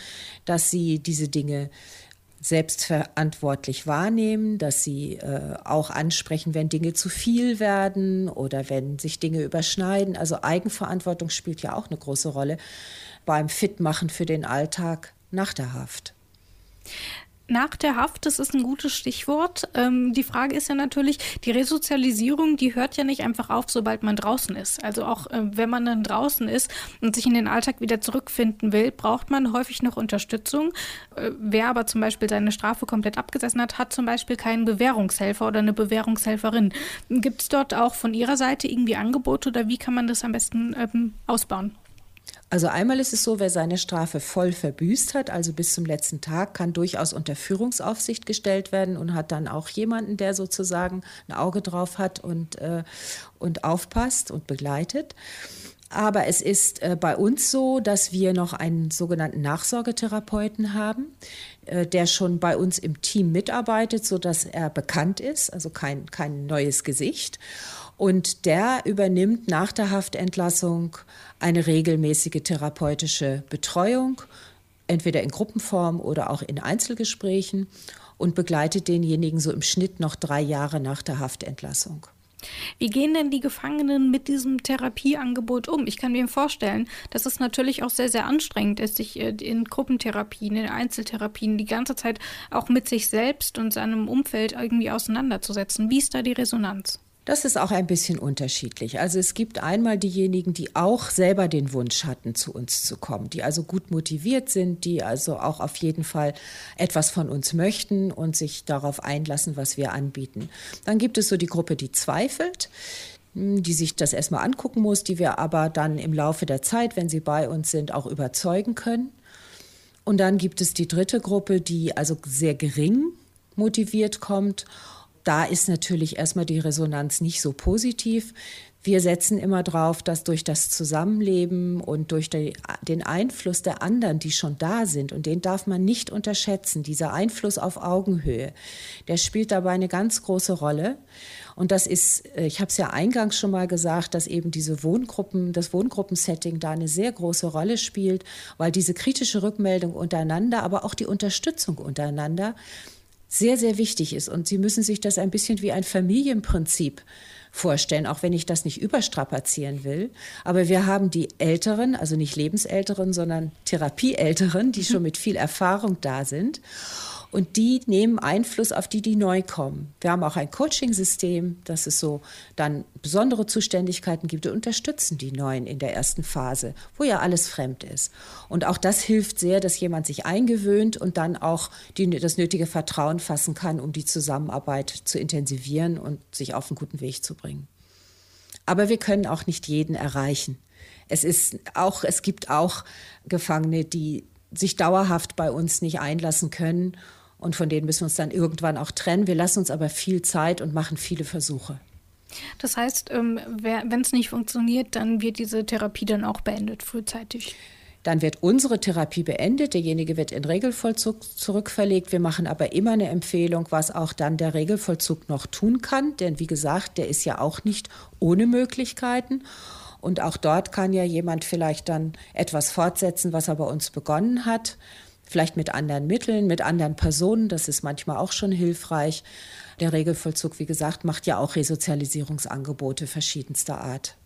dass sie diese Dinge selbstverantwortlich wahrnehmen, dass sie äh, auch ansprechen, wenn Dinge zu viel werden oder wenn sich Dinge überschneiden. Also Eigenverantwortung spielt ja auch eine große Rolle beim Fitmachen für den Alltag nach der Haft nach der Haft, das ist ein gutes Stichwort. Ähm, die Frage ist ja natürlich, die Resozialisierung, die hört ja nicht einfach auf, sobald man draußen ist. Also auch äh, wenn man dann draußen ist und sich in den Alltag wieder zurückfinden will, braucht man häufig noch Unterstützung. Äh, wer aber zum Beispiel seine Strafe komplett abgesessen hat, hat zum Beispiel keinen Bewährungshelfer oder eine Bewährungshelferin. Gibt es dort auch von Ihrer Seite irgendwie Angebote oder wie kann man das am besten ähm, ausbauen? Also einmal ist es so, wer seine Strafe voll verbüßt hat, also bis zum letzten Tag, kann durchaus unter Führungsaufsicht gestellt werden und hat dann auch jemanden, der sozusagen ein Auge drauf hat und, äh, und aufpasst und begleitet. Aber es ist äh, bei uns so, dass wir noch einen sogenannten Nachsorgetherapeuten haben, äh, der schon bei uns im Team mitarbeitet, sodass er bekannt ist, also kein, kein neues Gesicht. Und der übernimmt nach der Haftentlassung eine regelmäßige therapeutische Betreuung, entweder in Gruppenform oder auch in Einzelgesprächen und begleitet denjenigen so im Schnitt noch drei Jahre nach der Haftentlassung. Wie gehen denn die Gefangenen mit diesem Therapieangebot um? Ich kann mir vorstellen, dass es natürlich auch sehr, sehr anstrengend ist, sich äh, in Gruppentherapien, in Einzeltherapien die ganze Zeit auch mit sich selbst und seinem Umfeld irgendwie auseinanderzusetzen. Wie ist da die Resonanz? Das ist auch ein bisschen unterschiedlich. Also es gibt einmal diejenigen, die auch selber den Wunsch hatten, zu uns zu kommen, die also gut motiviert sind, die also auch auf jeden Fall etwas von uns möchten und sich darauf einlassen, was wir anbieten. Dann gibt es so die Gruppe, die zweifelt, hm, die sich das erstmal angucken muss, die wir aber dann im Laufe der Zeit, wenn sie bei uns sind, auch überzeugen können. Und dann gibt es die dritte Gruppe, die also sehr gering motiviert kommt da ist natürlich erstmal die Resonanz nicht so positiv. Wir setzen immer drauf, dass durch das Zusammenleben und durch die, den Einfluss der anderen, die schon da sind, und den darf man nicht unterschätzen, dieser Einfluss auf Augenhöhe, der spielt dabei eine ganz große Rolle. Und das ist, äh, ich habe es ja eingangs schon mal gesagt, dass eben diese Wohngruppen, das Wohngruppensetting da eine sehr große Rolle spielt, weil diese kritische Rückmeldung untereinander, aber auch die Unterstützung untereinander sehr, sehr wichtig ist. Und Sie müssen sich das ein bisschen wie ein Familienprinzip vorstellen, auch wenn ich das nicht überstrapazieren will. Aber wir haben die Älteren, also nicht Lebensälteren, sondern Therapieälteren, die schon mit viel Erfahrung da sind. Und die nehmen Einfluss auf die, die neu kommen. Wir haben auch ein Coaching-System, dass es so dann besondere Zuständigkeiten gibt und unterstützen die Neuen in der ersten Phase, wo ja alles fremd ist. Und auch das hilft sehr, dass jemand sich eingewöhnt und dann auch die, das nötige Vertrauen fassen kann, um die Zusammenarbeit zu intensivieren und sich auf einen guten Weg zu bringen. Aber wir können auch nicht jeden erreichen. Es ist auch, es gibt auch Gefangene, die sich dauerhaft bei uns nicht einlassen können und von denen müssen wir uns dann irgendwann auch trennen. Wir lassen uns aber viel Zeit und machen viele Versuche. Das heißt, ähm, wenn es nicht funktioniert, dann wird diese Therapie dann auch beendet frühzeitig. Dann wird unsere Therapie beendet, derjenige wird in Regelvollzug zurückverlegt. Wir machen aber immer eine Empfehlung, was auch dann der Regelvollzug noch tun kann, denn wie gesagt, der ist ja auch nicht ohne Möglichkeiten. Und auch dort kann ja jemand vielleicht dann etwas fortsetzen, was er bei uns begonnen hat. Vielleicht mit anderen Mitteln, mit anderen Personen, das ist manchmal auch schon hilfreich. Der Regelvollzug, wie gesagt, macht ja auch Resozialisierungsangebote verschiedenster Art.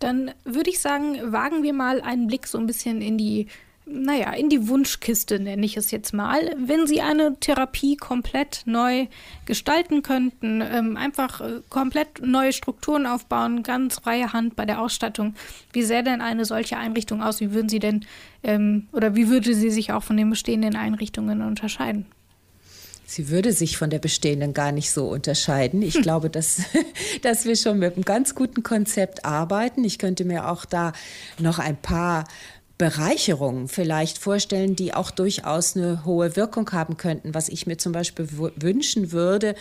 Dann würde ich sagen, wagen wir mal einen Blick so ein bisschen in die, naja, in die Wunschkiste, nenne ich es jetzt mal. Wenn Sie eine Therapie komplett neu gestalten könnten, ähm, einfach äh, komplett neue Strukturen aufbauen, ganz freie Hand bei der Ausstattung, wie sähe denn eine solche Einrichtung aus? Wie würden Sie denn, ähm, oder wie würde sie sich auch von den bestehenden Einrichtungen unterscheiden? Sie würde sich von der bestehenden gar nicht so unterscheiden. Ich glaube, dass, dass wir schon mit einem ganz guten Konzept arbeiten. Ich könnte mir auch da noch ein paar Bereicherungen vielleicht vorstellen, die auch durchaus eine hohe Wirkung haben könnten. Was ich mir zum Beispiel wünschen würde,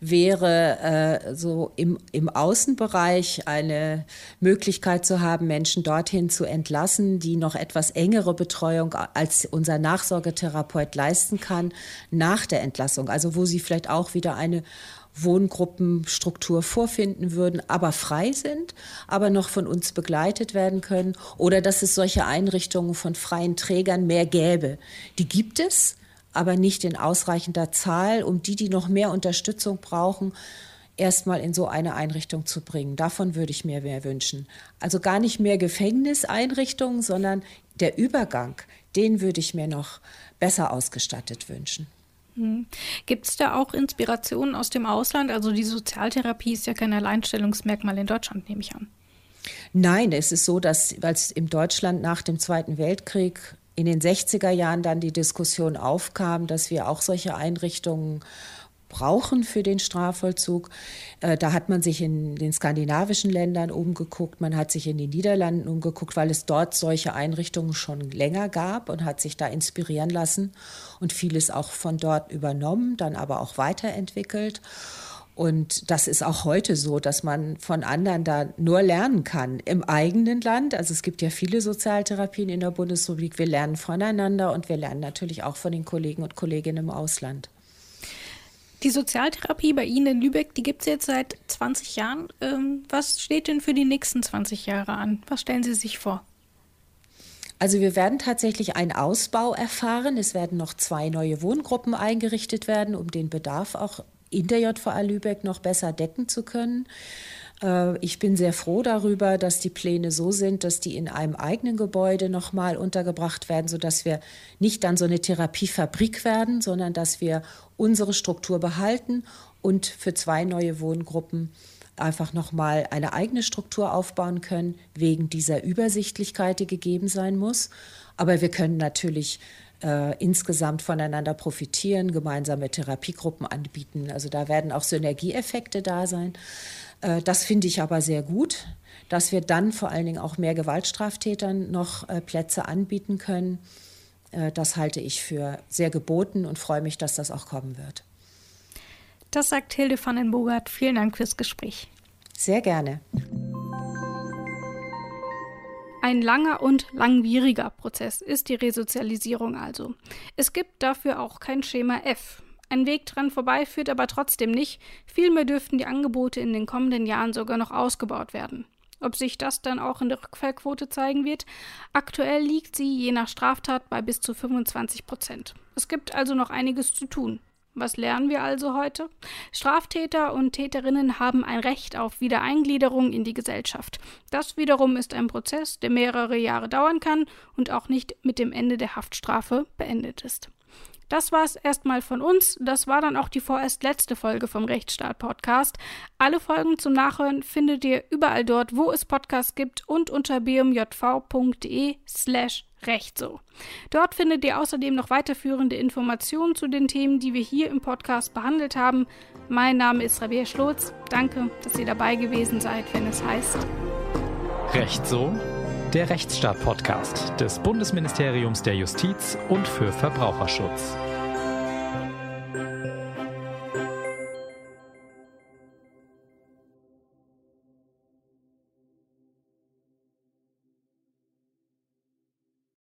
wäre äh, so im, im Außenbereich eine Möglichkeit zu haben, Menschen dorthin zu entlassen, die noch etwas engere Betreuung als unser Nachsorgetherapeut leisten kann nach der Entlassung. Also wo sie vielleicht auch wieder eine Wohngruppenstruktur vorfinden würden, aber frei sind, aber noch von uns begleitet werden können. Oder dass es solche Einrichtungen von freien Trägern mehr gäbe. Die gibt es, aber nicht in ausreichender Zahl, um die, die noch mehr Unterstützung brauchen, erstmal in so eine Einrichtung zu bringen. Davon würde ich mir mehr wünschen. Also gar nicht mehr Gefängniseinrichtungen, sondern der Übergang, den würde ich mir noch besser ausgestattet wünschen. Hm. Gibt es da auch Inspirationen aus dem Ausland? Also die Sozialtherapie ist ja kein Alleinstellungsmerkmal in Deutschland, nehme ich an. Nein, es ist so, dass als in Deutschland nach dem Zweiten Weltkrieg in den 60er Jahren dann die Diskussion aufkam, dass wir auch solche Einrichtungen brauchen für den Strafvollzug. Äh, da hat man sich in den skandinavischen Ländern umgeguckt, man hat sich in den Niederlanden umgeguckt, weil es dort solche Einrichtungen schon länger gab und hat sich da inspirieren lassen und vieles auch von dort übernommen, dann aber auch weiterentwickelt. Und das ist auch heute so, dass man von anderen da nur lernen kann. Im eigenen Land, also es gibt ja viele Sozialtherapien in der Bundesrepublik, wir lernen voneinander und wir lernen natürlich auch von den Kollegen und Kolleginnen im Ausland. Die Sozialtherapie bei Ihnen in Lübeck, die gibt es jetzt seit 20 Jahren. Ähm, was steht denn für die nächsten 20 Jahre an? Was stellen Sie sich vor? Also wir werden tatsächlich einen Ausbau erfahren. Es werden noch zwei neue Wohngruppen eingerichtet werden, um den Bedarf auch in der JVA Lübeck noch besser decken zu können. Äh, ich bin sehr froh darüber, dass die Pläne so sind, dass die in einem eigenen Gebäude nochmal untergebracht werden, sodass wir nicht dann so eine Therapiefabrik werden, sondern dass wir unsere Struktur behalten und für zwei neue Wohngruppen einfach nochmal eine eigene Struktur aufbauen können, wegen dieser Übersichtlichkeit, die gegeben sein muss. Aber wir können natürlich äh, insgesamt voneinander profitieren, gemeinsame Therapiegruppen anbieten. Also da werden auch Synergieeffekte da sein. Äh, das finde ich aber sehr gut, dass wir dann vor allen Dingen auch mehr Gewaltstraftätern noch äh, Plätze anbieten können. Äh, das halte ich für sehr geboten und freue mich, dass das auch kommen wird. Das sagt Hilde van den Bogart. Vielen Dank fürs Gespräch. Sehr gerne. Ein langer und langwieriger Prozess ist die Resozialisierung also. Es gibt dafür auch kein Schema F. Ein Weg dran vorbei führt aber trotzdem nicht. Vielmehr dürften die Angebote in den kommenden Jahren sogar noch ausgebaut werden. Ob sich das dann auch in der Rückfallquote zeigen wird? Aktuell liegt sie je nach Straftat bei bis zu 25 Prozent. Es gibt also noch einiges zu tun. Was lernen wir also heute? Straftäter und Täterinnen haben ein Recht auf Wiedereingliederung in die Gesellschaft. Das wiederum ist ein Prozess, der mehrere Jahre dauern kann und auch nicht mit dem Ende der Haftstrafe beendet ist. Das war es erstmal von uns. Das war dann auch die vorerst letzte Folge vom Rechtsstaat Podcast. Alle Folgen zum Nachhören findet ihr überall dort, wo es Podcasts gibt und unter bmjv.de slash recht so. Dort findet ihr außerdem noch weiterführende Informationen zu den Themen, die wir hier im Podcast behandelt haben. Mein Name ist Rabia Schlotz. Danke, dass ihr dabei gewesen seid, wenn es heißt Recht so der Rechtsstaat-Podcast des Bundesministeriums der Justiz und für Verbraucherschutz.